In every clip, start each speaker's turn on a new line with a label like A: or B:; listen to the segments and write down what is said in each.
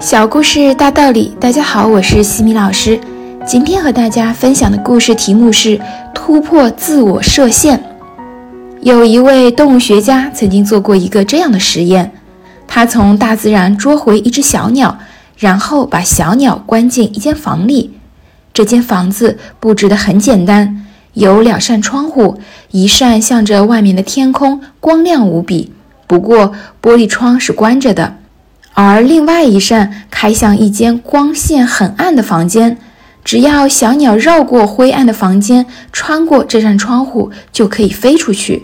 A: 小故事大道理，大家好，我是西米老师。今天和大家分享的故事题目是突破自我设限。有一位动物学家曾经做过一个这样的实验，他从大自然捉回一只小鸟，然后把小鸟关进一间房里。这间房子布置得很简单，有两扇窗户，一扇向着外面的天空，光亮无比，不过玻璃窗是关着的。而另外一扇开向一间光线很暗的房间，只要小鸟绕过灰暗的房间，穿过这扇窗户，就可以飞出去。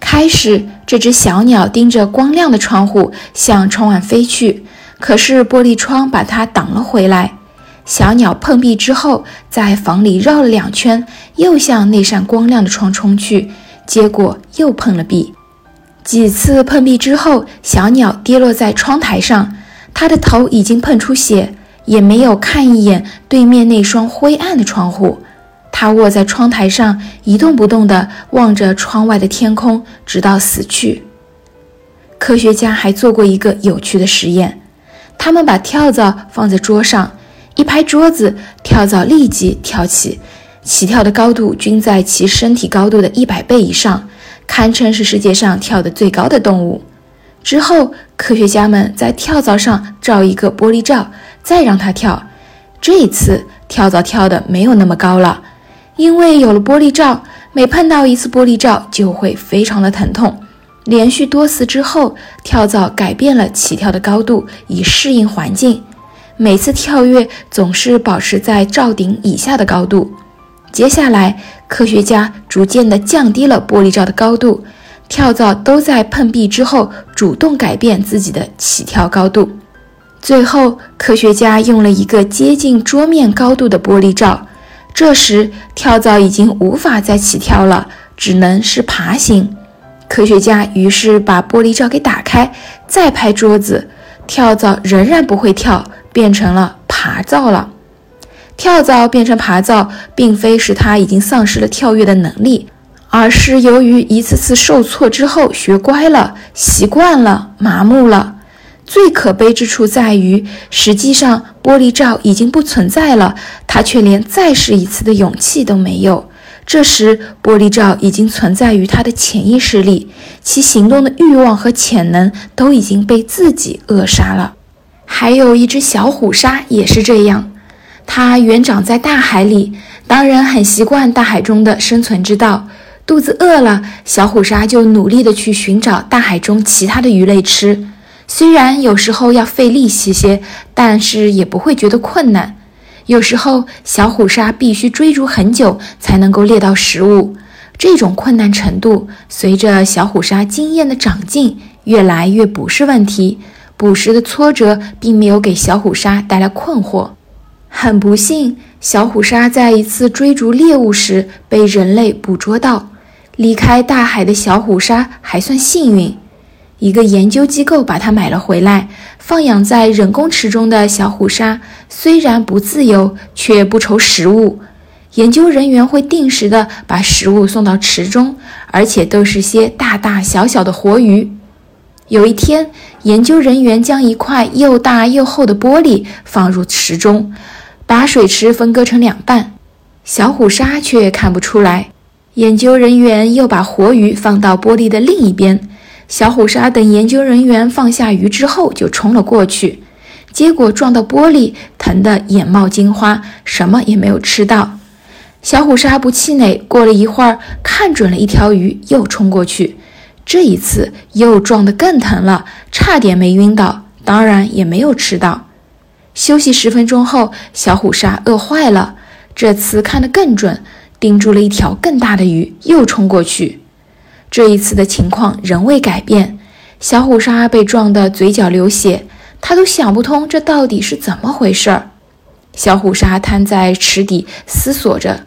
A: 开始，这只小鸟盯着光亮的窗户向窗外飞去，可是玻璃窗把它挡了回来。小鸟碰壁之后，在房里绕了两圈，又向那扇光亮的窗冲去，结果又碰了壁。几次碰壁之后，小鸟跌落在窗台上，它的头已经碰出血，也没有看一眼对面那双灰暗的窗户。它卧在窗台上一动不动地望着窗外的天空，直到死去。科学家还做过一个有趣的实验，他们把跳蚤放在桌上，一拍桌子，跳蚤立即跳起，起跳的高度均在其身体高度的一百倍以上。堪称是世界上跳得最高的动物。之后，科学家们在跳蚤上罩一个玻璃罩，再让它跳。这一次，跳蚤跳得没有那么高了，因为有了玻璃罩，每碰到一次玻璃罩就会非常的疼痛。连续多次之后，跳蚤改变了起跳的高度，以适应环境。每次跳跃总是保持在罩顶以下的高度。接下来，科学家逐渐地降低了玻璃罩的高度，跳蚤都在碰壁之后主动改变自己的起跳高度。最后，科学家用了一个接近桌面高度的玻璃罩，这时跳蚤已经无法再起跳了，只能是爬行。科学家于是把玻璃罩给打开，再拍桌子，跳蚤仍然不会跳，变成了爬蚤了。跳蚤变成爬蚤，并非是它已经丧失了跳跃的能力，而是由于一次次受挫之后学乖了、习惯了、麻木了。最可悲之处在于，实际上玻璃罩已经不存在了，它却连再试一次的勇气都没有。这时，玻璃罩已经存在于他的潜意识里，其行动的欲望和潜能都已经被自己扼杀了。还有一只小虎鲨也是这样。它原长在大海里，当然很习惯大海中的生存之道。肚子饿了，小虎鲨就努力地去寻找大海中其他的鱼类吃。虽然有时候要费力气些，但是也不会觉得困难。有时候，小虎鲨必须追逐很久才能够猎到食物。这种困难程度，随着小虎鲨经验的长进，越来越不是问题。捕食的挫折并没有给小虎鲨带来困惑。很不幸，小虎鲨在一次追逐猎物时被人类捕捉到。离开大海的小虎鲨还算幸运，一个研究机构把它买了回来。放养在人工池中的小虎鲨虽然不自由，却不愁食物。研究人员会定时的把食物送到池中，而且都是些大大小小的活鱼。有一天，研究人员将一块又大又厚的玻璃放入池中。把水池分割成两半，小虎鲨却看不出来。研究人员又把活鱼放到玻璃的另一边，小虎鲨等研究人员放下鱼之后就冲了过去，结果撞到玻璃，疼得眼冒金花，什么也没有吃到。小虎鲨不气馁，过了一会儿看准了一条鱼，又冲过去，这一次又撞得更疼了，差点没晕倒，当然也没有吃到。休息十分钟后，小虎鲨饿坏了，这次看得更准，盯住了一条更大的鱼，又冲过去。这一次的情况仍未改变，小虎鲨被撞得嘴角流血，他都想不通这到底是怎么回事儿。小虎鲨瘫在池底思索着，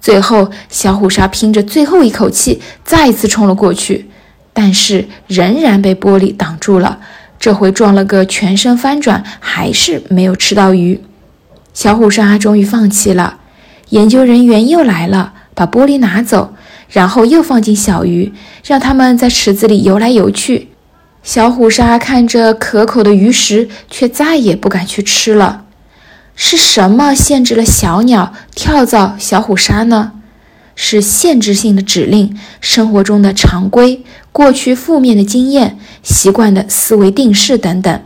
A: 最后小虎鲨拼着最后一口气，再次冲了过去，但是仍然被玻璃挡住了。这回撞了个全身翻转，还是没有吃到鱼。小虎鲨终于放弃了。研究人员又来了，把玻璃拿走，然后又放进小鱼，让它们在池子里游来游去。小虎鲨看着可口的鱼食，却再也不敢去吃了。是什么限制了小鸟跳蚤小虎鲨呢？是限制性的指令、生活中的常规、过去负面的经验、习惯的思维定式等等。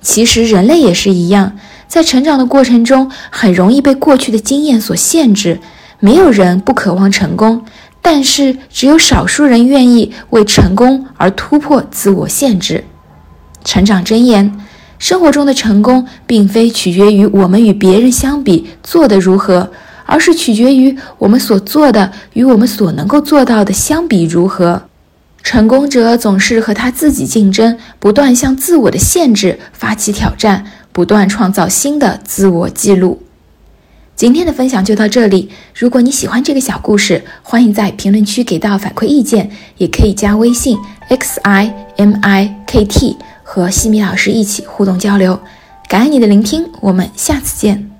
A: 其实人类也是一样，在成长的过程中，很容易被过去的经验所限制。没有人不渴望成功，但是只有少数人愿意为成功而突破自我限制。成长箴言：生活中的成功，并非取决于我们与别人相比做得如何。而是取决于我们所做的与我们所能够做到的相比如何。成功者总是和他自己竞争，不断向自我的限制发起挑战，不断创造新的自我记录。今天的分享就到这里。如果你喜欢这个小故事，欢迎在评论区给到反馈意见，也可以加微信 x i m i k t 和西米老师一起互动交流。感恩你的聆听，我们下次见。